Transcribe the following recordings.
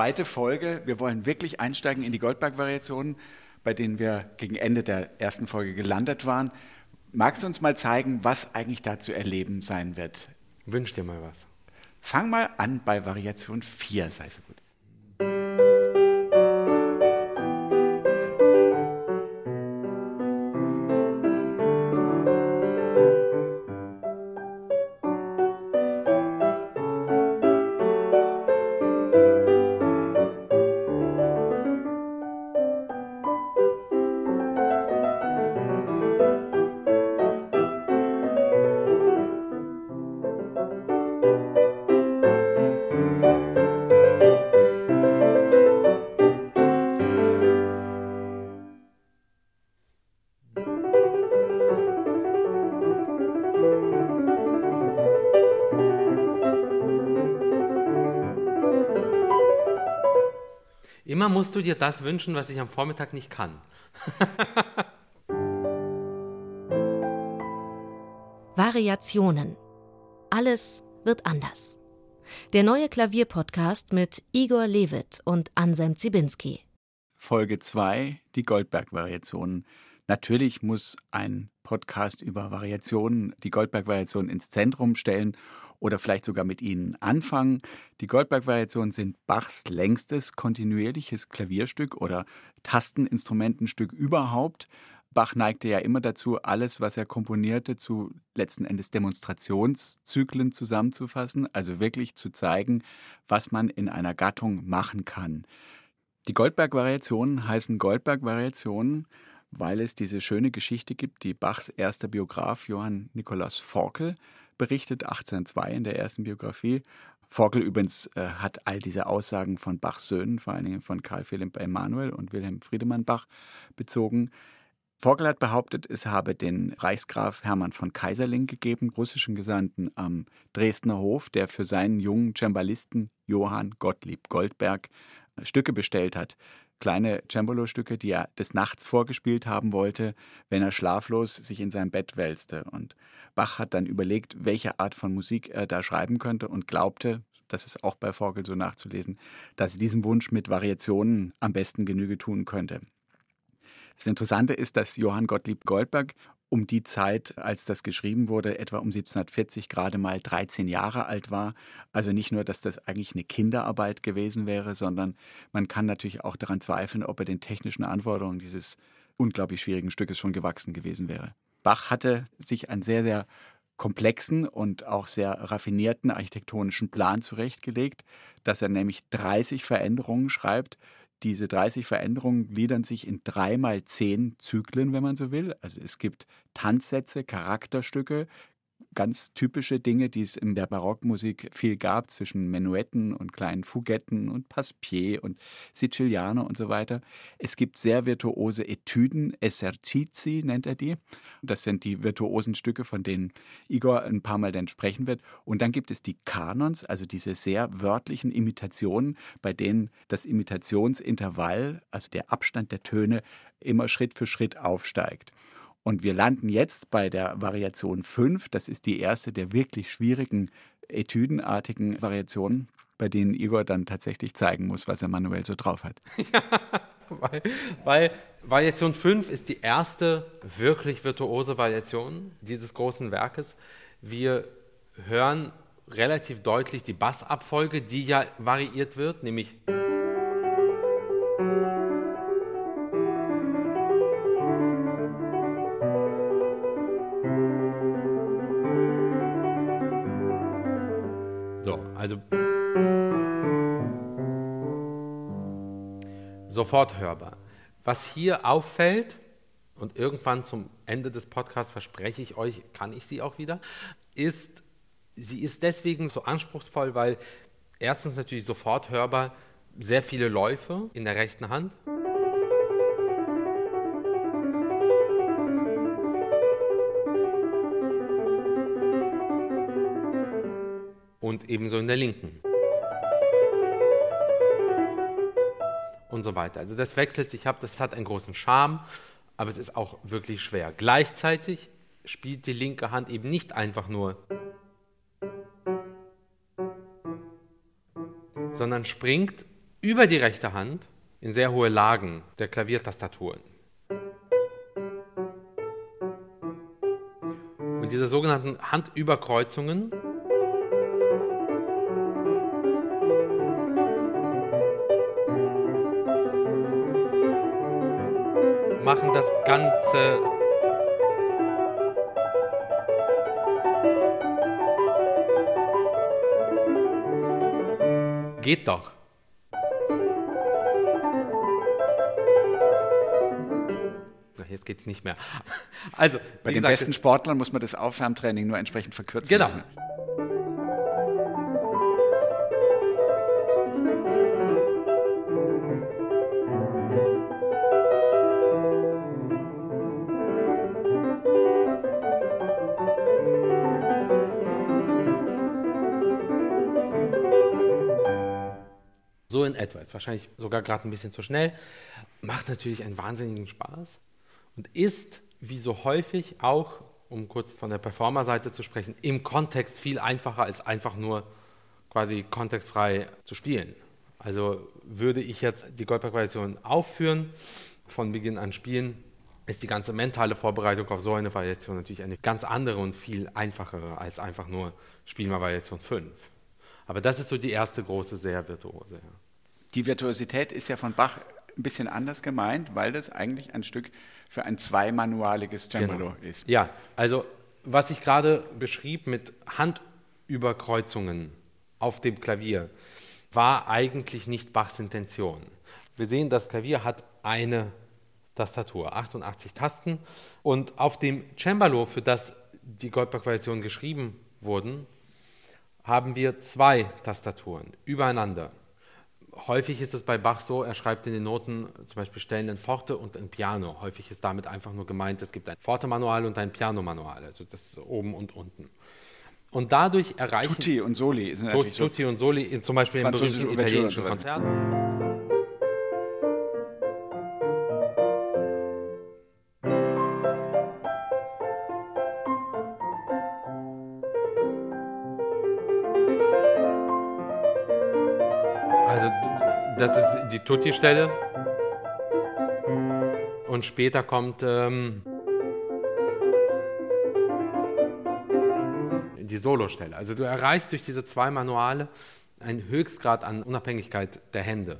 zweite Folge. Wir wollen wirklich einsteigen in die Goldberg-Variationen, bei denen wir gegen Ende der ersten Folge gelandet waren. Magst du uns mal zeigen, was eigentlich da zu erleben sein wird? Wünsch dir mal was. Fang mal an bei Variation 4, sei so gut. Musst du dir das wünschen, was ich am Vormittag nicht kann. Variationen. Alles wird anders. Der neue Klavierpodcast mit Igor Levit und Anselm Zibinski. Folge 2, die Goldberg-Variationen. Natürlich muss ein Podcast über Variationen die Goldberg-Variationen ins Zentrum stellen oder vielleicht sogar mit ihnen anfangen. Die Goldberg-Variationen sind Bachs längstes kontinuierliches Klavierstück oder Tasteninstrumentenstück überhaupt. Bach neigte ja immer dazu, alles, was er komponierte, zu letzten Endes Demonstrationszyklen zusammenzufassen, also wirklich zu zeigen, was man in einer Gattung machen kann. Die Goldberg-Variationen heißen Goldberg-Variationen, weil es diese schöne Geschichte gibt, die Bachs erster Biograf Johann Nikolaus Forkel berichtet, 1802 in der ersten Biografie. Forkel übrigens äh, hat all diese Aussagen von Bachs Söhnen, vor allen Dingen von Karl Philipp Emanuel und Wilhelm Friedemann Bach, bezogen. Forkel hat behauptet, es habe den Reichsgraf Hermann von Kaiserling gegeben, russischen Gesandten am Dresdner Hof, der für seinen jungen Cembalisten Johann Gottlieb Goldberg äh, Stücke bestellt hat kleine Cembalo-Stücke, die er des Nachts vorgespielt haben wollte, wenn er schlaflos sich in sein Bett wälzte. Und Bach hat dann überlegt, welche Art von Musik er da schreiben könnte und glaubte, das ist auch bei Vogel so nachzulesen, dass er diesem Wunsch mit Variationen am besten Genüge tun könnte. Das Interessante ist, dass Johann Gottlieb Goldberg um die Zeit, als das geschrieben wurde, etwa um 1740 gerade mal 13 Jahre alt war. Also nicht nur, dass das eigentlich eine Kinderarbeit gewesen wäre, sondern man kann natürlich auch daran zweifeln, ob er den technischen Anforderungen dieses unglaublich schwierigen Stückes schon gewachsen gewesen wäre. Bach hatte sich einen sehr, sehr komplexen und auch sehr raffinierten architektonischen Plan zurechtgelegt, dass er nämlich 30 Veränderungen schreibt diese 30 Veränderungen gliedern sich in drei mal zehn Zyklen, wenn man so will. Also es gibt Tanzsätze, Charakterstücke, ganz typische Dinge, die es in der Barockmusik viel gab, zwischen Menuetten und kleinen Fugetten und Passepied und Siciliano und so weiter. Es gibt sehr virtuose Etüden, Esercizi nennt er die. Das sind die virtuosen Stücke, von denen Igor ein paar Mal dann sprechen wird. Und dann gibt es die Kanons, also diese sehr wörtlichen Imitationen, bei denen das Imitationsintervall, also der Abstand der Töne, immer Schritt für Schritt aufsteigt. Und wir landen jetzt bei der Variation 5. Das ist die erste der wirklich schwierigen etüdenartigen Variationen, bei denen Igor dann tatsächlich zeigen muss, was er manuell so drauf hat. Ja, weil, weil Variation 5 ist die erste wirklich virtuose Variation dieses großen Werkes. Wir hören relativ deutlich die Bassabfolge, die ja variiert wird, nämlich sofort hörbar. Was hier auffällt, und irgendwann zum Ende des Podcasts verspreche ich euch, kann ich sie auch wieder, ist, sie ist deswegen so anspruchsvoll, weil erstens natürlich sofort hörbar sehr viele Läufe in der rechten Hand. und ebenso in der linken. Und so weiter. Also das wechselt sich ab, das hat einen großen Charme, aber es ist auch wirklich schwer. Gleichzeitig spielt die linke Hand eben nicht einfach nur, sondern springt über die rechte Hand in sehr hohe Lagen der Klaviertastaturen. Und diese sogenannten Handüberkreuzungen machen das Ganze Geht doch. Jetzt geht es nicht mehr. Also, bei den gesagt, besten Sportlern muss man das Aufwärmtraining nur entsprechend verkürzen. Genau. So Ist wahrscheinlich sogar gerade ein bisschen zu schnell. Macht natürlich einen wahnsinnigen Spaß und ist, wie so häufig auch, um kurz von der Performer-Seite zu sprechen, im Kontext viel einfacher als einfach nur quasi kontextfrei zu spielen. Also würde ich jetzt die Goldberg-Variation aufführen, von Beginn an spielen, ist die ganze mentale Vorbereitung auf so eine Variation natürlich eine ganz andere und viel einfachere als einfach nur Spielen wir Variation 5. Aber das ist so die erste große, sehr virtuose. Ja. Die Virtuosität ist ja von Bach ein bisschen anders gemeint, weil das eigentlich ein Stück für ein zweimanualiges Cembalo genau. ist. Ja, also was ich gerade beschrieb mit Handüberkreuzungen auf dem Klavier, war eigentlich nicht Bachs Intention. Wir sehen, das Klavier hat eine Tastatur, 88 Tasten. Und auf dem Cembalo, für das die Goldberg-Variationen geschrieben wurden, haben wir zwei Tastaturen übereinander. Häufig ist es bei Bach so, er schreibt in den Noten zum Beispiel Stellen ein Forte und ein Piano. Häufig ist damit einfach nur gemeint, es gibt ein Forte-Manual und ein Piano-Manual, also das oben und unten. Und dadurch erreichen... Tutti und Soli sind natürlich Tutti so und Soli, zum Beispiel im berühmten italienischen Konzert. Tutti-Stelle. Und später kommt ähm, die Solostelle. Also du erreichst durch diese zwei Manuale einen Höchstgrad an Unabhängigkeit der Hände.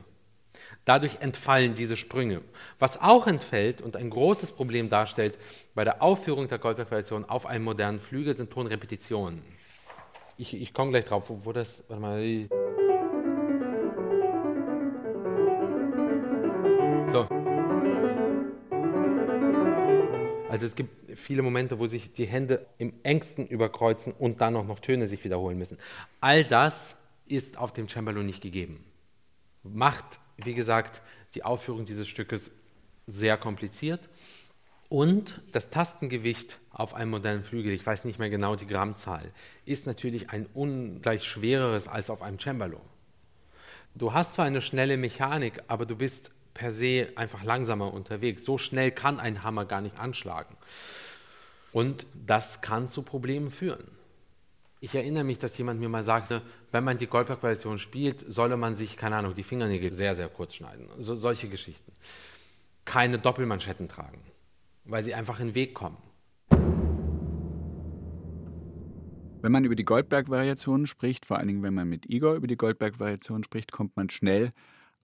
Dadurch entfallen diese Sprünge. Was auch entfällt und ein großes Problem darstellt bei der Aufführung der Goldberg-Variation auf einem modernen Flügel, sind Tonrepetitionen. Ich, ich komme gleich drauf, wo, wo das. Warte mal. Also es gibt viele Momente, wo sich die Hände im engsten überkreuzen und dann auch noch Töne sich wiederholen müssen. All das ist auf dem Cembalo nicht gegeben. Macht, wie gesagt, die Aufführung dieses Stückes sehr kompliziert. Und das Tastengewicht auf einem modernen Flügel, ich weiß nicht mehr genau die Grammzahl, ist natürlich ein ungleich schwereres als auf einem Cembalo. Du hast zwar eine schnelle Mechanik, aber du bist per se einfach langsamer unterwegs. So schnell kann ein Hammer gar nicht anschlagen. Und das kann zu Problemen führen. Ich erinnere mich, dass jemand mir mal sagte, wenn man die Goldberg-Version spielt, solle man sich, keine Ahnung, die Fingernägel sehr, sehr kurz schneiden. So, solche Geschichten. Keine Doppelmanschetten tragen, weil sie einfach in den Weg kommen. Wenn man über die Goldberg-Variationen spricht, vor allen Dingen wenn man mit Igor über die Goldberg-Variationen spricht, kommt man schnell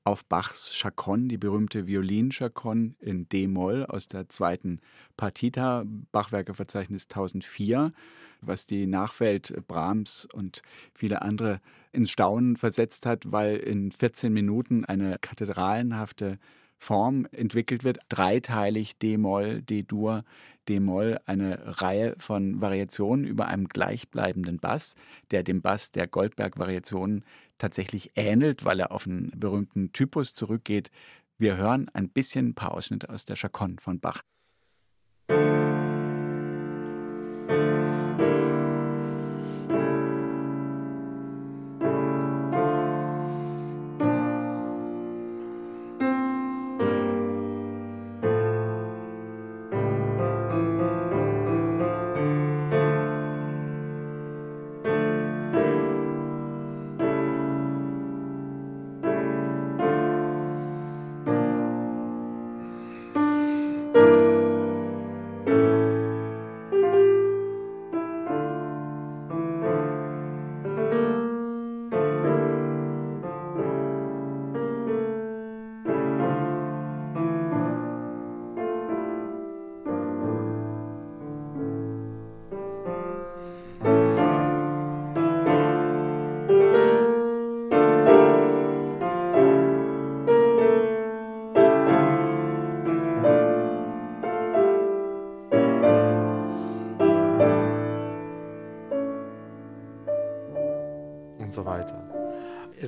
auf Bachs Chaconne, die berühmte Violin-Chaconne in D-Moll aus der zweiten Partita, Bachwerkeverzeichnis 1004, was die Nachwelt Brahms und viele andere ins Staunen versetzt hat, weil in 14 Minuten eine kathedralenhafte Form entwickelt wird, dreiteilig D-Moll, D-Dur, D-Moll, eine Reihe von Variationen über einem gleichbleibenden Bass, der dem Bass der Goldberg-Variationen tatsächlich ähnelt, weil er auf einen berühmten Typus zurückgeht. Wir hören ein bisschen ein paar Ausschnitte aus der Chaconne von Bach.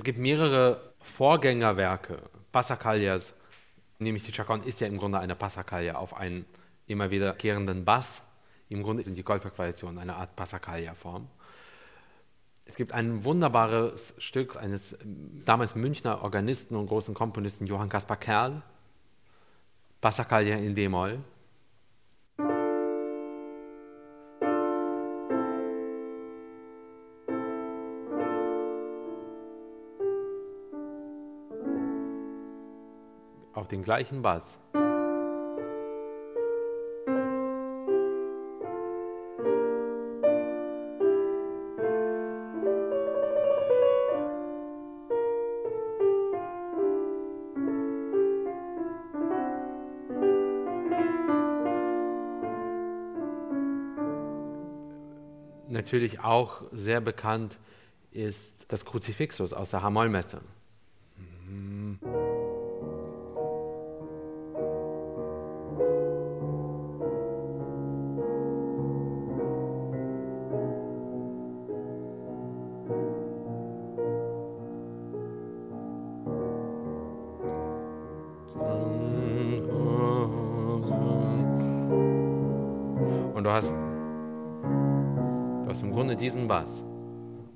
Gibt mehrere Vorgängerwerke, Passacaglias, nämlich die Chaconne ist ja im Grunde eine Passacaglia auf einen immer wiederkehrenden Bass. Im Grunde sind die Goldberg-Variationen eine Art Passacaglia-Form. Es gibt ein wunderbares Stück eines damals Münchner Organisten und großen Komponisten Johann Caspar Kerl, Passacaglia in D-Moll. Den gleichen Bass. natürlich auch sehr bekannt ist das Kruzifixus aus der Hamollmesse.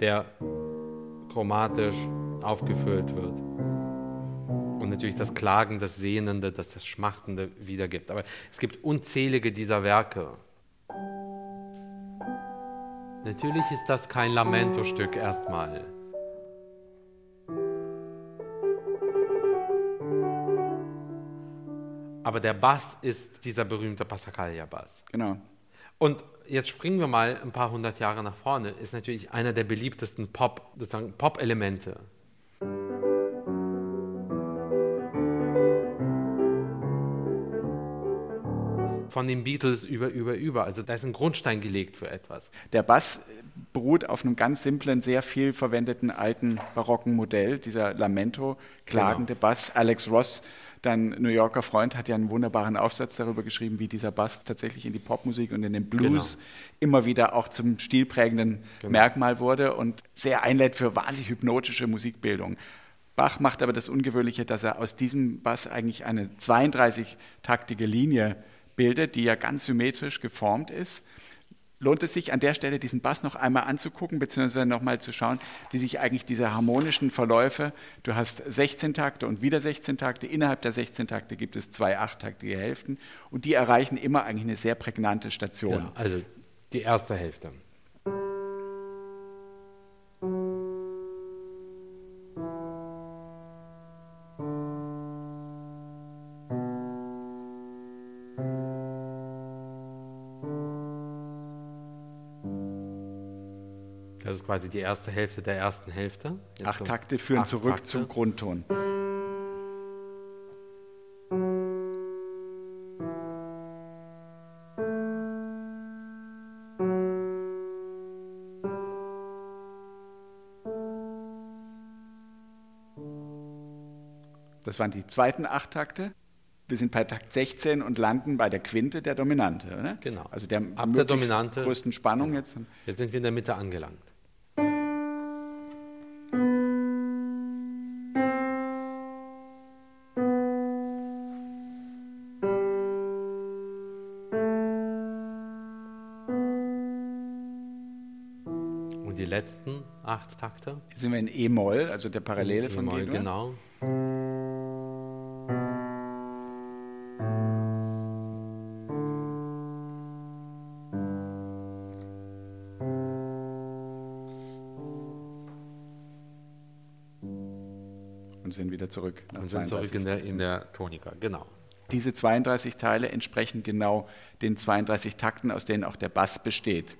Der chromatisch aufgefüllt wird. Und natürlich das Klagen, das Sehnende, das, das Schmachtende wiedergibt. Aber es gibt unzählige dieser Werke. Natürlich ist das kein Lamento-Stück erstmal. Aber der Bass ist dieser berühmte Passacaglia-Bass. Genau. Und jetzt springen wir mal ein paar hundert Jahre nach vorne, ist natürlich einer der beliebtesten Pop, sozusagen Pop-Elemente. Von den Beatles über, über, über. Also da ist ein Grundstein gelegt für etwas. Der Bass beruht auf einem ganz simplen, sehr viel verwendeten alten barocken Modell, dieser Lamento, klagende genau. Bass. Alex Ross Dein New Yorker Freund hat ja einen wunderbaren Aufsatz darüber geschrieben, wie dieser Bass tatsächlich in die Popmusik und in den Blues genau. immer wieder auch zum stilprägenden genau. Merkmal wurde und sehr einlädt für wahnsinnig hypnotische Musikbildung. Bach macht aber das Ungewöhnliche, dass er aus diesem Bass eigentlich eine 32-taktige Linie bildet, die ja ganz symmetrisch geformt ist lohnt es sich an der Stelle, diesen Bass noch einmal anzugucken, beziehungsweise nochmal zu schauen, wie sich eigentlich diese harmonischen Verläufe, du hast 16 Takte und wieder 16 Takte, innerhalb der 16 Takte gibt es zwei achttaktige Hälften und die erreichen immer eigentlich eine sehr prägnante Station. Ja, also die erste Hälfte. Ist quasi die erste Hälfte der ersten Hälfte. Jetzt acht Takte führen acht zurück Takte. zum Grundton. Das waren die zweiten acht Takte. Wir sind bei Takt 16 und landen bei der Quinte der Dominante. Oder? Genau. Also der, Ab der Dominante, größten Spannung genau. jetzt. Jetzt sind wir in der Mitte angelangt. Acht Takte? Sind wir in E-Moll, also der Parallele von E-Moll, genau. und sind wieder zurück. und sind zurück in der, in der Tonika, genau. Diese 32 Teile entsprechen genau den 32 Takten, aus denen auch der Bass besteht.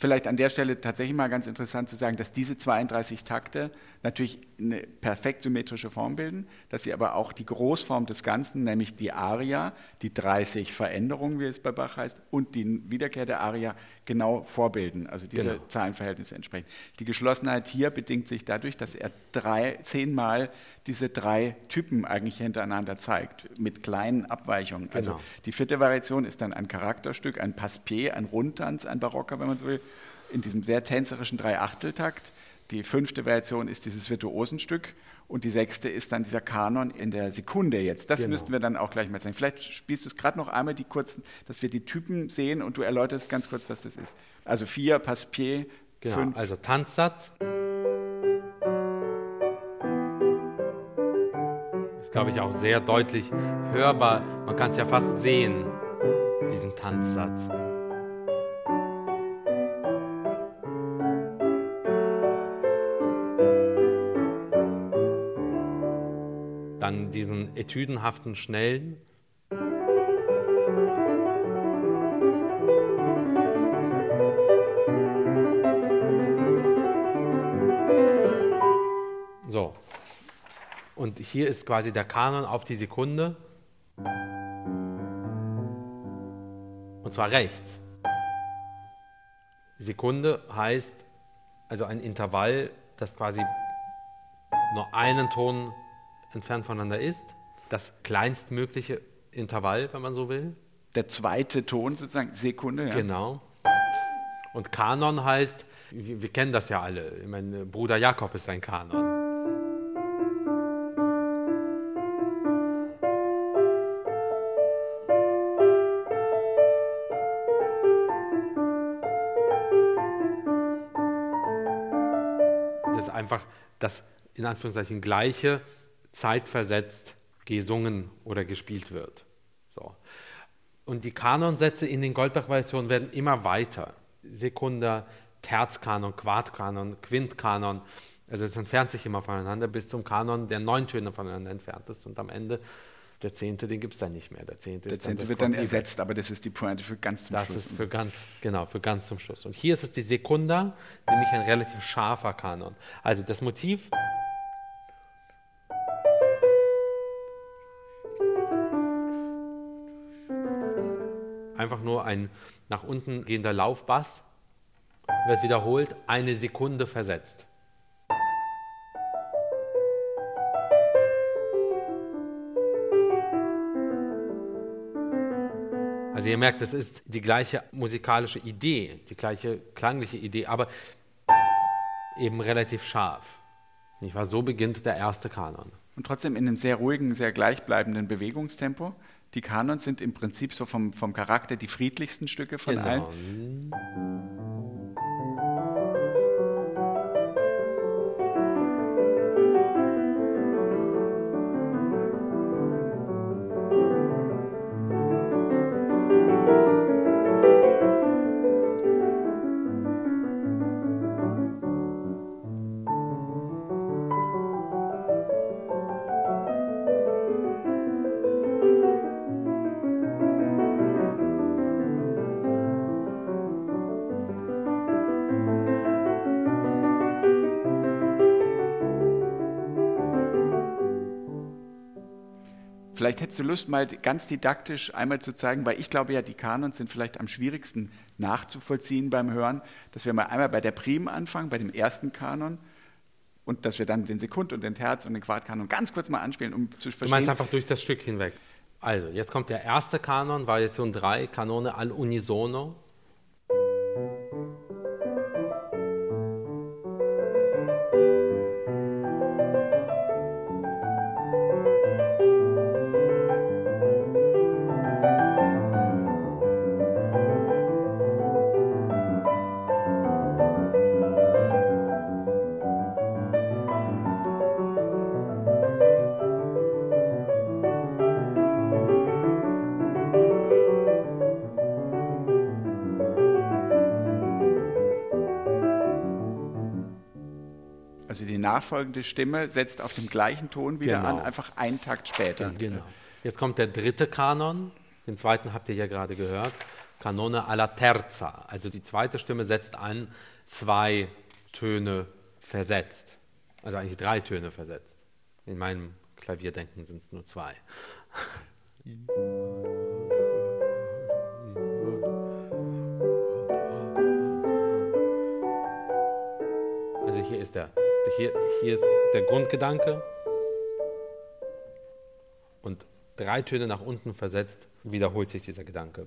Vielleicht an der Stelle tatsächlich mal ganz interessant zu sagen, dass diese 32 Takte natürlich eine perfekt symmetrische Form bilden, dass sie aber auch die Großform des Ganzen, nämlich die Aria, die 30 Veränderungen, wie es bei Bach heißt, und die Wiederkehr der Aria genau vorbilden, also diese genau. Zahlenverhältnisse entsprechen. Die Geschlossenheit hier bedingt sich dadurch, dass er drei, zehnmal diese drei Typen eigentlich hintereinander zeigt, mit kleinen Abweichungen. Also genau. Also die vierte Variation ist dann ein Charakterstück, ein Passepied, ein Rundtanz, ein Barocker, wenn man so will, in diesem sehr tänzerischen Dreiachteltakt Die fünfte Variation ist dieses Virtuosenstück und die sechste ist dann dieser Kanon in der Sekunde jetzt. Das genau. müssten wir dann auch gleich mal sagen. Vielleicht spielst du es gerade noch einmal die kurzen, dass wir die Typen sehen und du erläuterst ganz kurz, was das ist. Also vier, Passepied, genau, fünf. Also Tanzsatz. Ist, glaube ich, auch sehr deutlich hörbar. Man kann es ja fast sehen, diesen Tanzsatz. Dann diesen etüdenhaften, schnellen. So. Und hier ist quasi der Kanon auf die Sekunde. Und zwar rechts. Sekunde heißt also ein Intervall, das quasi nur einen Ton entfernt voneinander ist. Das kleinstmögliche Intervall, wenn man so will. Der zweite Ton sozusagen, Sekunde. Ja. Genau. Und Kanon heißt, wir, wir kennen das ja alle. Ich meine, Bruder Jakob ist ein Kanon. Das ist einfach das in Anführungszeichen gleiche zeitversetzt gesungen oder gespielt wird. So. Und die Kanonsätze in den Goldberg-Variationen werden immer weiter. Sekunder, Terzkanon, Quartkanon, Quintkanon. Also es entfernt sich immer voneinander bis zum Kanon, der neun Töne voneinander entfernt ist. Und am Ende, der zehnte, den gibt es dann nicht mehr. Der zehnte, der zehnte dann wird dann ersetzt, aber das ist die Pointe für ganz zum das Schluss. Das ist für ganz, genau, für ganz zum Schluss. Und hier ist es die Sekunda, nämlich ein relativ scharfer Kanon. Also das Motiv einfach nur ein nach unten gehender Laufbass, wird wiederholt, eine Sekunde versetzt. Also ihr merkt, es ist die gleiche musikalische Idee, die gleiche klangliche Idee, aber eben relativ scharf. Nicht wahr? So beginnt der erste Kanon. Und trotzdem in einem sehr ruhigen, sehr gleichbleibenden Bewegungstempo. Die Kanons sind im Prinzip so vom, vom Charakter die friedlichsten Stücke von genau. allen. Vielleicht hättest du Lust, mal ganz didaktisch einmal zu zeigen, weil ich glaube ja, die Kanons sind vielleicht am schwierigsten nachzuvollziehen beim Hören, dass wir mal einmal bei der Prim anfangen, bei dem ersten Kanon, und dass wir dann den Sekund und den Terz und den Quartkanon ganz kurz mal anspielen, um zu verstehen. Du meinst einfach durch das Stück hinweg. Also, jetzt kommt der erste Kanon, Variation 3, Kanone al unisono. Nachfolgende Stimme setzt auf dem gleichen Ton wieder genau. an, einfach einen Takt später. Genau. Jetzt kommt der dritte Kanon, den zweiten habt ihr ja gerade gehört, Kanone alla terza. Also die zweite Stimme setzt an, zwei Töne versetzt. Also eigentlich drei Töne versetzt. In meinem Klavierdenken sind es nur zwei. Also hier ist hier, hier ist der Grundgedanke und drei Töne nach unten versetzt wiederholt sich dieser Gedanke.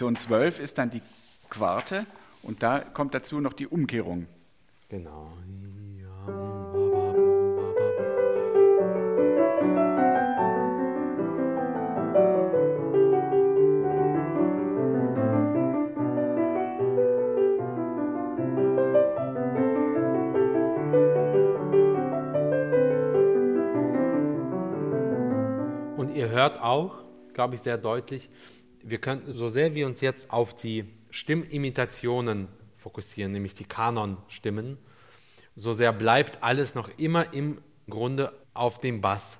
Variation 12 ist dann die Quarte und da kommt dazu noch die Umkehrung. Genau. Und ihr hört auch, glaube ich, sehr deutlich, wir können, so sehr wir uns jetzt auf die Stimmimitationen fokussieren, nämlich die Kanon-Stimmen, so sehr bleibt alles noch immer im Grunde auf dem Bass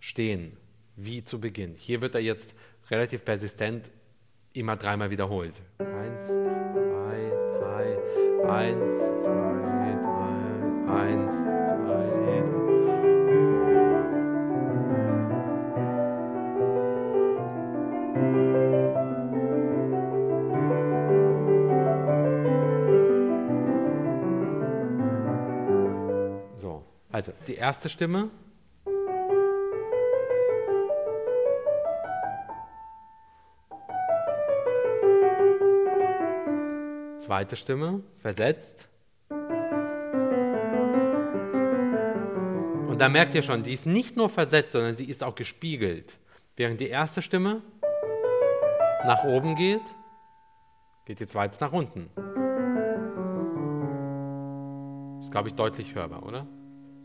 stehen, wie zu Beginn. Hier wird er jetzt relativ persistent immer dreimal wiederholt. Eins, zwei, drei, eins, zwei, drei, eins, also die erste Stimme. Zweite Stimme, versetzt. Und da merkt ihr schon, die ist nicht nur versetzt, sondern sie ist auch gespiegelt. Während die erste Stimme nach oben geht, geht die zweite nach unten. Ist, glaube ich, deutlich hörbar, oder?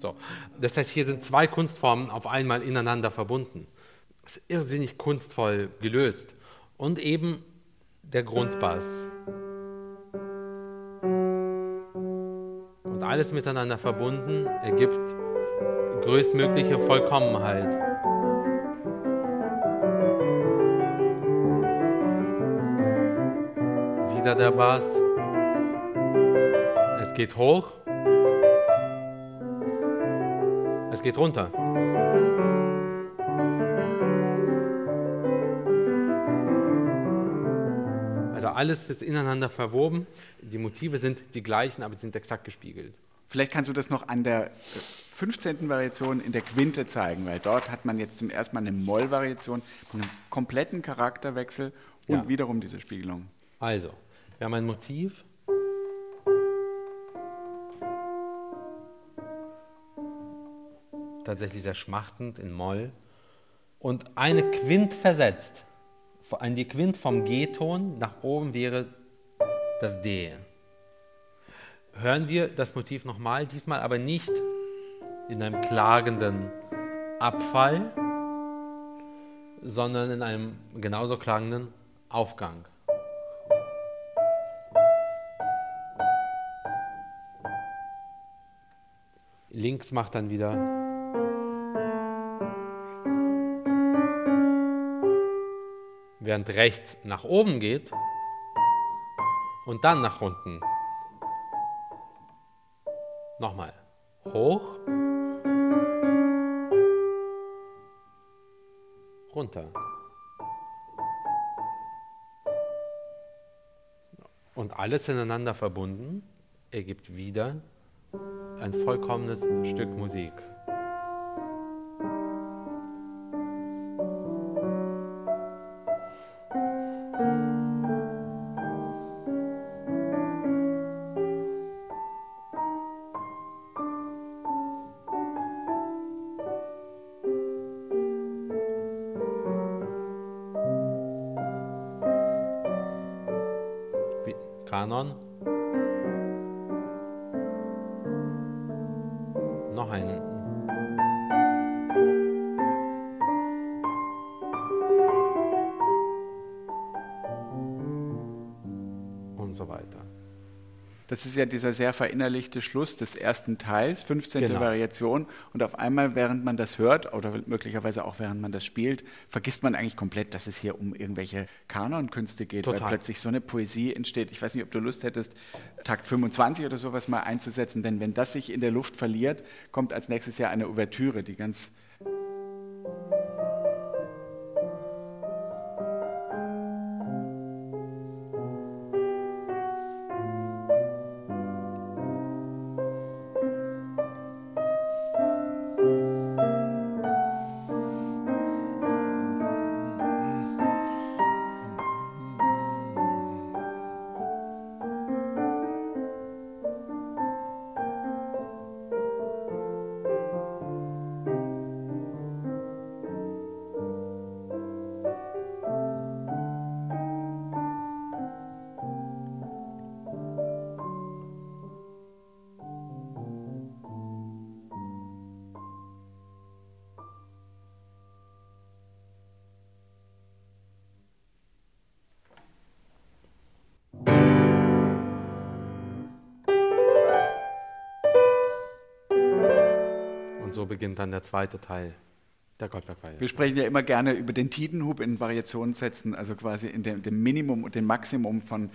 So. Das heißt, hier sind zwei Kunstformen auf einmal ineinander verbunden. Das ist irrsinnig kunstvoll gelöst. Und eben der Grundbass. Und alles miteinander verbunden ergibt größtmögliche Vollkommenheit. Wieder der Bass. Es geht hoch. Es geht runter. Also alles ist ineinander verwoben. Die Motive sind die gleichen, aber sie sind exakt gespiegelt. Vielleicht kannst du das noch an der 15. Variation in der Quinte zeigen, weil dort hat man jetzt zum ersten Mal eine Moll-Variation mit einem kompletten Charakterwechsel und Ja. wiederum diese Spiegelung. Also, wir haben ein Motiv. Tatsächlich sehr schmachtend in Moll. Und eine Quint versetzt. An die Quint vom G-Ton nach oben wäre das D. Hören wir das Motiv nochmal, diesmal aber nicht in einem klagenden Abfall, sondern in einem genauso klagenden Aufgang. Links macht dann wieder. Während rechts nach oben geht und dann nach unten. Nochmal. Hoch. Runter. Und alles ineinander verbunden ergibt wieder ein vollkommenes Stück Musik. Das ist ja dieser sehr verinnerlichte Schluss des ersten Teils, 15. Genau. Variation. Und auf einmal, während man das hört, oder möglicherweise auch während man das spielt, vergisst man eigentlich komplett, dass es hier um irgendwelche Kanonkünste geht, weil Total. plötzlich so eine Poesie entsteht. Ich weiß nicht, ob du Lust hättest, Takt 25 oder sowas mal einzusetzen, denn wenn das sich in der Luft verliert, kommt als nächstes Jahr eine Ouvertüre, die ganz beginnt dann der zweite Teil der Goldberg-Variation. Wir sprechen ja immer gerne über den Tidenhub in Variationssätzen, also quasi in dem, dem Minimum und dem Maximum von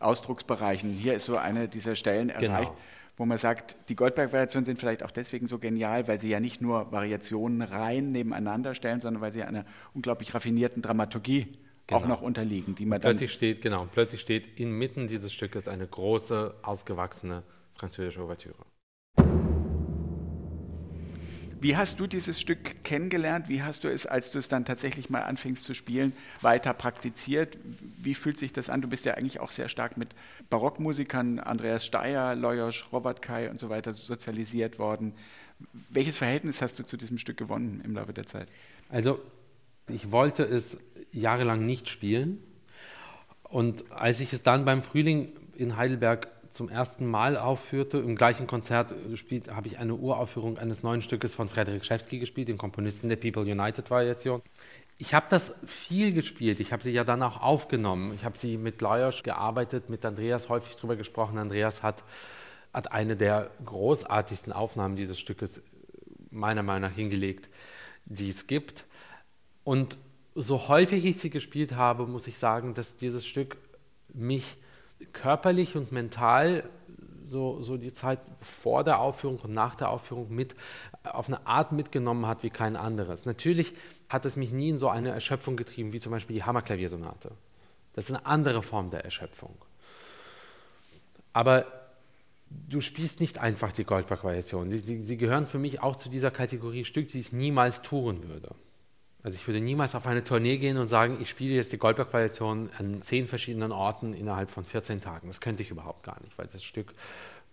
Ausdrucksbereichen. Hier ist so eine dieser Stellen genau. erreicht, wo man sagt, die Goldberg-Variationen sind vielleicht auch deswegen so genial, weil sie ja nicht nur Variationen rein nebeneinander stellen, sondern weil sie einer unglaublich raffinierten Dramaturgie genau. auch noch unterliegen, die man plötzlich steht genau plötzlich steht inmitten dieses Stückes eine große ausgewachsene französische Ouvertüre. Wie hast du dieses Stück kennengelernt? Wie hast du es, als du es dann tatsächlich mal anfingst zu spielen, weiter praktiziert? Wie fühlt sich das an? Du bist ja eigentlich auch sehr stark mit Barockmusikern, Andreas Steyer, Lajos, Robert Kai und so weiter sozialisiert worden. Welches Verhältnis hast du zu diesem Stück gewonnen im Laufe der Zeit? Also, ich wollte es jahrelang nicht spielen. Und als ich es dann beim Frühling in Heidelberg zum ersten Mal aufführte. Im gleichen Konzert habe ich eine Uraufführung eines neuen Stückes von Frederik Schewski gespielt, den Komponisten der People United Variation. Ich habe das viel gespielt. Ich habe sie ja dann auch aufgenommen. Ich habe sie mit Lajos gearbeitet, mit Andreas häufig darüber gesprochen. Andreas hat, hat eine der großartigsten Aufnahmen dieses Stückes meiner Meinung nach hingelegt, die es gibt. Und so häufig ich sie gespielt habe, muss ich sagen, dass dieses Stück mich körperlich und mental so, so die Zeit vor der Aufführung und nach der Aufführung mit auf eine Art mitgenommen hat wie kein anderes. Natürlich hat es mich nie in so eine Erschöpfung getrieben, wie zum Beispiel die Hammerklaviersonate. Das ist eine andere Form der Erschöpfung. Aber du spielst nicht einfach die Goldberg-Variation. Sie, sie, sie gehören für mich auch zu dieser Kategorie Stück, die ich niemals touren würde. Also ich würde niemals auf eine Tournee gehen und sagen, ich spiele jetzt die Goldberg-Variation an zehn verschiedenen Orten innerhalb von 14 Tagen. Das könnte ich überhaupt gar nicht, weil das Stück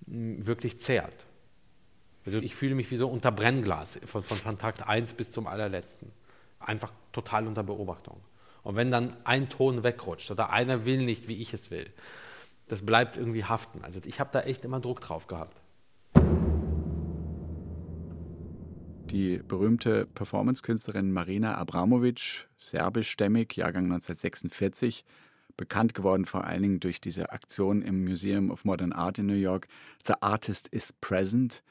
hm, wirklich zehrt. Also ich fühle mich wie so unter Brennglas, von, von, von Takt 1 bis zum allerletzten. Einfach total unter Beobachtung. Und wenn dann ein Ton wegrutscht oder einer will nicht, wie ich es will, das bleibt irgendwie haften. Also ich habe da echt immer Druck drauf gehabt. Die berühmte Performance-Künstlerin Marina Abramovic, serbischstämmig, Jahrgang 1946, bekannt geworden vor allen Dingen durch diese Aktion im Museum of Modern Art in New York, The Artist is Present.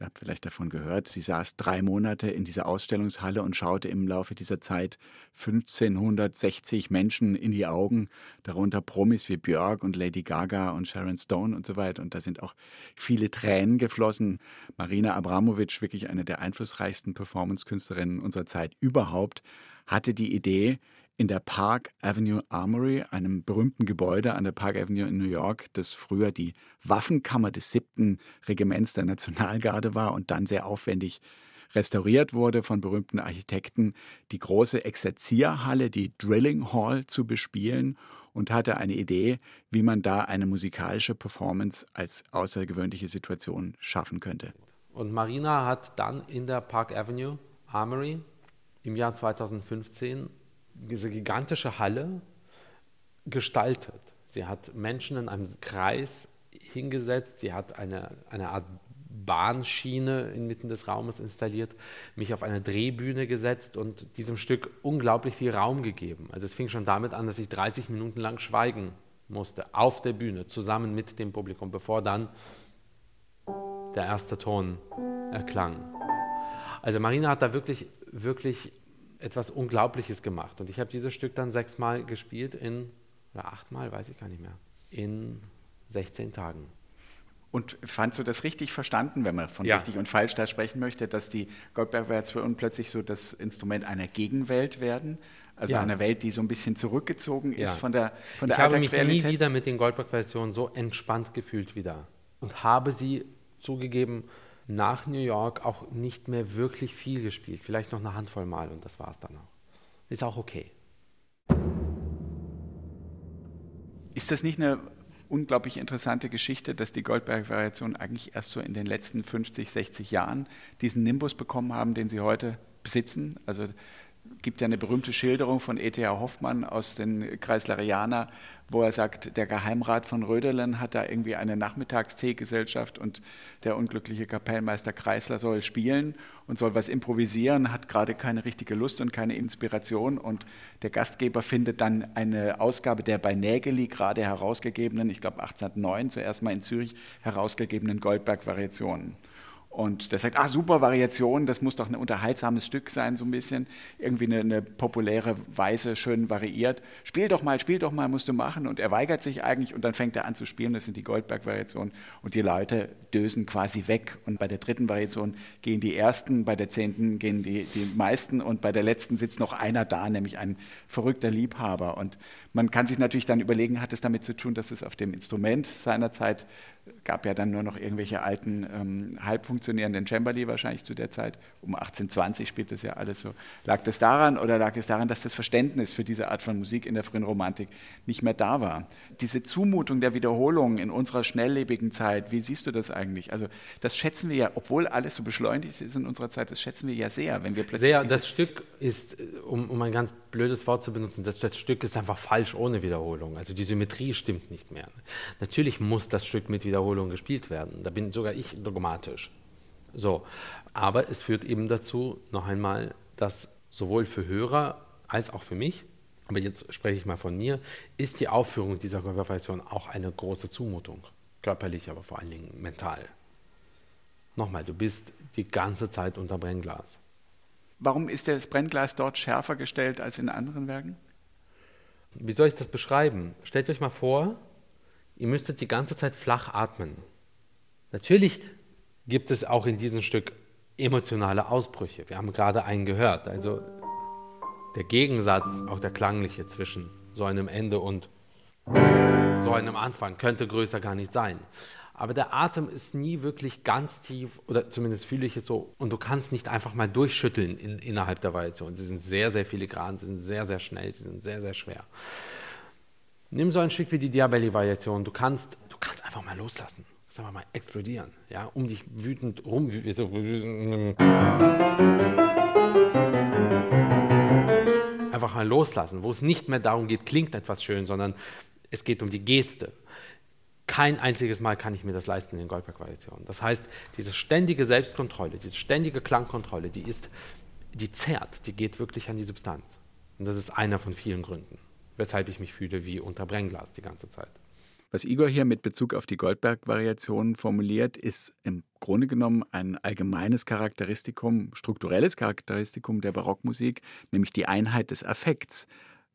Ihr habt vielleicht davon gehört, sie saß drei Monate in dieser Ausstellungshalle und schaute im Laufe dieser Zeit 1560 Menschen in die Augen, darunter Promis wie Björk und Lady Gaga und Sharon Stone und so weiter. Und da sind auch viele Tränen geflossen. Marina Abramovic, wirklich eine der einflussreichsten Performance-Künstlerinnen unserer Zeit überhaupt, hatte die Idee, in der Park Avenue Armory, einem berühmten Gebäude an der Park Avenue in New York, das früher die Waffenkammer des siebten Regiments der Nationalgarde war und dann sehr aufwendig restauriert wurde von berühmten Architekten, die große Exerzierhalle, die Drilling Hall zu bespielen und hatte eine Idee, wie man da eine musikalische Performance als außergewöhnliche Situation schaffen könnte. Und Marina hat dann in der Park Avenue Armory im Jahr 2015 diese gigantische Halle gestaltet. Sie hat Menschen in einem Kreis hingesetzt, sie hat eine, eine Art Bahnschiene inmitten des Raumes installiert, mich auf eine Drehbühne gesetzt und diesem Stück unglaublich viel Raum gegeben. Also es fing schon damit an, dass ich 30 Minuten lang schweigen musste, auf der Bühne, zusammen mit dem Publikum, bevor dann der erste Ton erklang. Also Marina hat da wirklich, wirklich etwas Unglaubliches gemacht. Und ich habe dieses Stück dann sechsmal gespielt in, oder achtmal, weiß ich gar nicht mehr, in 16 Tagen. Und fandst du das richtig verstanden, wenn man von ja. richtig und falsch da sprechen möchte, dass die Goldberg-Variationen plötzlich so das Instrument einer Gegenwelt werden? Also ja. einer Welt, die so ein bisschen zurückgezogen ist ja. von der, von der Ich habe mich nie wieder mit den Goldberg-Versionen so entspannt gefühlt wieder und habe sie zugegeben nach New York auch nicht mehr wirklich viel gespielt. Vielleicht noch eine Handvoll Mal und das war es dann auch. Ist auch okay. Ist das nicht eine unglaublich interessante Geschichte, dass die Goldberg-Variationen eigentlich erst so in den letzten 50, 60 Jahren diesen Nimbus bekommen haben, den sie heute besitzen? Also gibt ja eine berühmte Schilderung von E.T.A. Hoffmann aus den Kreislerianer, wo er sagt, der Geheimrat von Röderlen hat da irgendwie eine Nachmittagsteegesellschaft und der unglückliche Kapellmeister Kreisler soll spielen und soll was improvisieren, hat gerade keine richtige Lust und keine Inspiration und der Gastgeber findet dann eine Ausgabe der bei Nägeli gerade herausgegebenen, ich glaube 1809 zuerst mal in Zürich herausgegebenen Goldberg-Variationen Und der sagt, ah, super Variation, das muss doch ein unterhaltsames Stück sein, so ein bisschen. Irgendwie eine, eine, populäre Weise, schön variiert. Spiel doch mal, spiel doch mal, musst du machen. Und er weigert sich eigentlich und dann fängt er an zu spielen. Das sind die Goldberg-Variationen. Und die Leute dösen quasi weg. Und bei der dritten Variation gehen die ersten, bei der zehnten gehen die, die meisten und bei der letzten sitzt noch einer da, nämlich ein verrückter Liebhaber. Und man kann sich natürlich dann überlegen, hat es damit zu tun, dass es auf dem Instrument seinerzeit gab ja dann nur noch irgendwelche alten, ähm, halb funktionierenden Cembali wahrscheinlich zu der Zeit. Um 1820 spielt das ja alles so. Lag das daran oder lag es daran, dass das Verständnis für diese Art von Musik in der frühen Romantik nicht mehr da war? Diese Zumutung der Wiederholung in unserer schnelllebigen Zeit, wie siehst du das eigentlich? Also das schätzen wir ja, obwohl alles so beschleunigt ist in unserer Zeit, das schätzen wir ja sehr, wenn wir plötzlich... Sehr, das Stück ist, um, um ein ganz blödes Wort zu benutzen, das, das Stück ist einfach falsch ohne Wiederholung. Also die Symmetrie stimmt nicht mehr. Natürlich muss das Stück mit Wiederholung gespielt werden. Da bin sogar ich dogmatisch. So, aber es führt eben dazu, noch einmal, dass sowohl für Hörer als auch für mich, aber jetzt spreche ich mal von mir, ist die Aufführung dieser Konversation auch eine große Zumutung. Körperlich, aber vor allen Dingen mental. Nochmal, du bist die ganze Zeit unter Brennglas. Warum ist das Brennglas dort schärfer gestellt als in anderen Werken? Wie soll ich das beschreiben? Stellt euch mal vor, ihr müsstet die ganze Zeit flach atmen. Natürlich gibt es auch in diesem Stück emotionale Ausbrüche. Wir haben gerade einen gehört. Also der Gegensatz, auch der klangliche zwischen so einem Ende und so einem Anfang könnte größer gar nicht sein. Aber der Atem ist nie wirklich ganz tief, oder zumindest fühle ich es so, und du kannst nicht einfach mal durchschütteln in, innerhalb der Variation. Sie sind sehr, sehr filigran, sie sind sehr, sehr schnell, sie sind sehr, sehr schwer. Nimm so ein Stück wie die Diabelli-Variation. Du kannst, du kannst einfach mal loslassen. Sagen wir mal explodieren, ja, um dich wütend rum. Einfach mal loslassen, wo es nicht mehr darum geht, klingt etwas schön, sondern es geht um die Geste. Kein einziges Mal kann ich mir das leisten in den Goldberg-Variationen. Das heißt, diese ständige Selbstkontrolle, diese ständige Klangkontrolle, die ist, die zerrt, die geht wirklich an die Substanz. Und das ist einer von vielen Gründen weshalb ich mich fühle wie unter Brennglas die ganze Zeit. Was Igor hier mit Bezug auf die Goldberg-Variationen formuliert, ist im Grunde genommen ein allgemeines Charakteristikum, strukturelles Charakteristikum der Barockmusik, nämlich die Einheit des Affekts.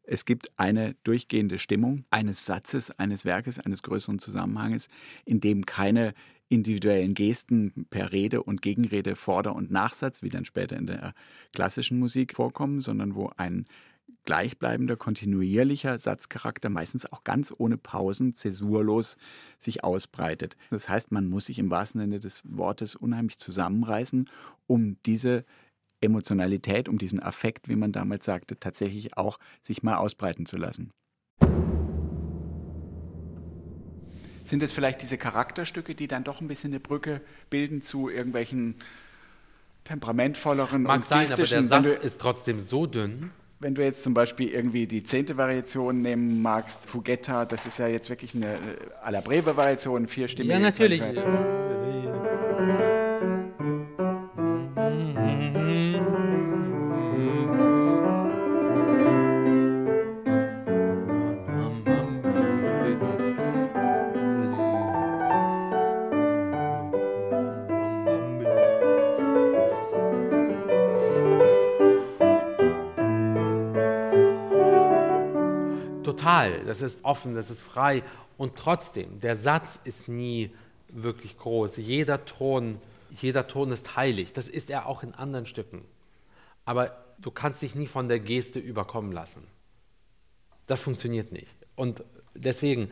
Es gibt eine durchgehende Stimmung eines Satzes, eines Werkes, eines größeren Zusammenhanges, in dem keine individuellen Gesten per Rede und Gegenrede, Vorder- und Nachsatz, wie dann später in der klassischen Musik vorkommen, sondern wo ein gleichbleibender, kontinuierlicher Satzcharakter, meistens auch ganz ohne Pausen, zäsurlos sich ausbreitet. Das heißt, man muss sich im wahrsten Sinne des Wortes unheimlich zusammenreißen, um diese Emotionalität, um diesen Affekt, wie man damals sagte, tatsächlich auch sich mal ausbreiten zu lassen. Sind es vielleicht diese Charakterstücke, die dann doch ein bisschen eine Brücke bilden zu irgendwelchen temperamentvolleren Mag und sein, aber der Satz ist trotzdem so dünn, wenn du jetzt zum Beispiel irgendwie die zehnte Variation nehmen magst, Fugetta, das ist ja jetzt wirklich eine alla breve Variation, vierstimmige. Ja, natürlich. Total, das ist offen, das ist frei. Und trotzdem, der Satz ist nie wirklich groß. Jeder Ton, jeder Ton ist heilig. Das ist er auch in anderen Stücken. Aber du kannst dich nie von der Geste überkommen lassen. Das funktioniert nicht. Und deswegen,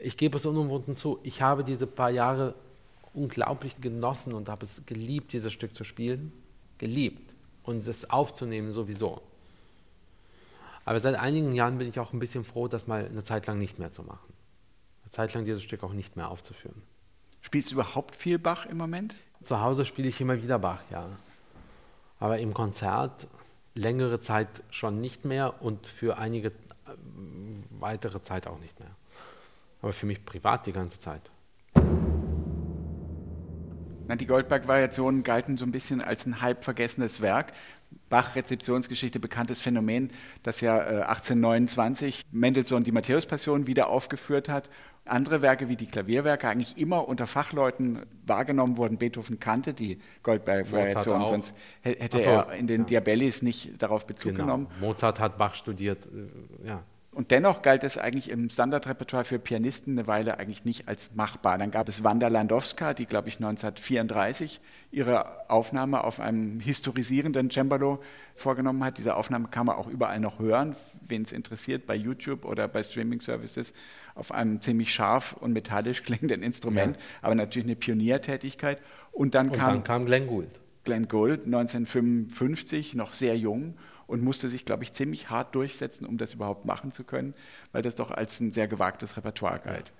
ich gebe es unumwunden zu, ich habe diese paar Jahre unglaublich genossen und habe es geliebt, dieses Stück zu spielen. Geliebt. Und es aufzunehmen sowieso. Aber seit einigen Jahren bin ich auch ein bisschen froh, das mal eine Zeit lang nicht mehr zu machen. Eine Zeit lang dieses Stück auch nicht mehr aufzuführen. Spielst du überhaupt viel Bach im Moment? Zu Hause spiele ich immer wieder Bach, ja. Aber im Konzert längere Zeit schon nicht mehr und für einige äh, weitere Zeit auch nicht mehr. Aber für mich privat die ganze Zeit. Na, die Goldberg-Variationen galten so ein bisschen als ein halb vergessenes Werk. Bach-Rezeptionsgeschichte bekanntes Phänomen, dass ja 1829 Mendelssohn die Matthäus-Passion wieder aufgeführt hat. Andere Werke wie die Klavierwerke eigentlich immer unter Fachleuten wahrgenommen wurden. Beethoven kannte die Goldberg-Variation, sonst hätte so, er in den ja. Diabellis nicht darauf Bezug genau. genommen. Mozart hat Bach studiert, äh, ja. Und dennoch galt es eigentlich im Standardrepertoire für Pianisten eine Weile eigentlich nicht als machbar. Dann gab es Wanda Landowska, die, glaube ich, 1934 ihre Aufnahme auf einem historisierenden Cembalo vorgenommen hat. Diese Aufnahme kann man auch überall noch hören, wen es interessiert, bei YouTube oder bei Streaming-Services, auf einem ziemlich scharf und metallisch klingenden Instrument, ja. aber natürlich eine Pioniertätigkeit. Und dann, und kam, dann kam Glenn Gould. Glenn Gould, 1955, noch sehr jung und musste sich, glaube ich, ziemlich hart durchsetzen, um das überhaupt machen zu können, weil das doch als ein sehr gewagtes Repertoire galt.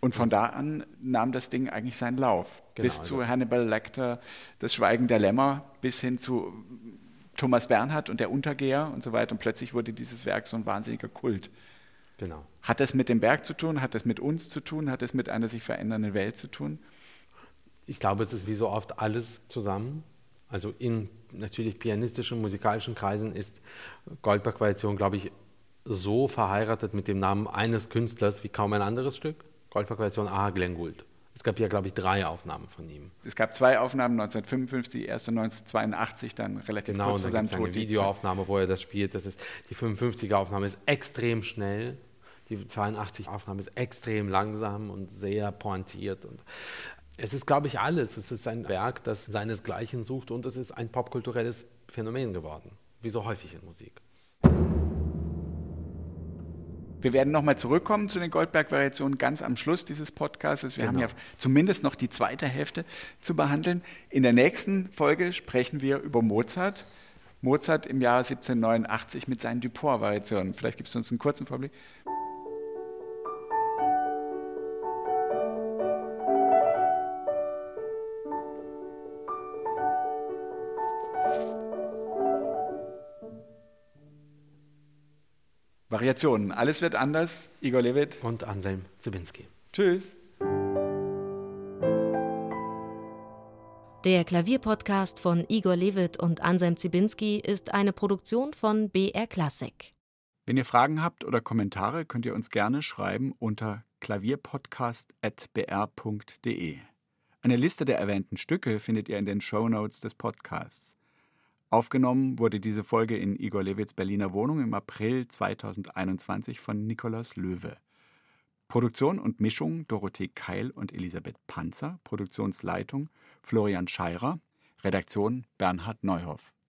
Und von da an nahm das Ding eigentlich seinen Lauf. Genau, bis zu also. Hannibal Lecter, Das Schweigen der Lämmer, bis hin zu Thomas Bernhard und der Untergeher und so weiter. Und plötzlich wurde dieses Werk so ein wahnsinniger Kult. Genau. Hat das mit dem Werk zu tun? Hat das mit uns zu tun? Hat das mit einer sich verändernden Welt zu tun? Ich glaube, es ist wie so oft alles zusammen. Also in natürlich pianistischen, musikalischen Kreisen ist Goldberg-Variation, glaube ich, so verheiratet mit dem Namen eines Künstlers wie kaum ein anderes Stück. Goldberg-Variation A. Glenn Gould. Es gab ja, glaube ich, drei Aufnahmen von ihm. Es gab zwei Aufnahmen, 1955, die erste 1982, dann relativ genau, kurz vor seinem Tod. Genau, eine Videoaufnahme, wo er das spielt. Das ist, die 55er-Aufnahme ist extrem schnell. Die 82-Aufnahme ist extrem langsam und sehr pointiert. Und es ist, glaube ich, alles. Es ist ein Werk, das seinesgleichen sucht und es ist ein popkulturelles Phänomen geworden, wie so häufig in Musik. Wir werden nochmal zurückkommen zu den Goldberg-Variationen ganz am Schluss dieses Podcasts. Wir genau. haben ja zumindest noch die zweite Hälfte zu behandeln. In der nächsten Folge sprechen wir über Mozart. Mozart im Jahr 1789 mit seinen Dupont-Variationen. Vielleicht gibst du uns einen kurzen Vorblick. Variationen. Alles wird anders. Igor Levit. Und Anselm Zibinski. Tschüss. Der Klavierpodcast von Igor Levit und Anselm Zibinski ist eine Produktion von BR Classic. Wenn ihr Fragen habt oder Kommentare, könnt ihr uns gerne schreiben unter klavierpodcast.br.de. Eine Liste der erwähnten Stücke findet ihr in den Show Notes des Podcasts. Aufgenommen wurde diese Folge in Igor Lewits Berliner Wohnung im April 2021 von Nikolaus Löwe. Produktion und Mischung Dorothee Keil und Elisabeth Panzer, Produktionsleitung Florian Scheirer, Redaktion Bernhard Neuhoff.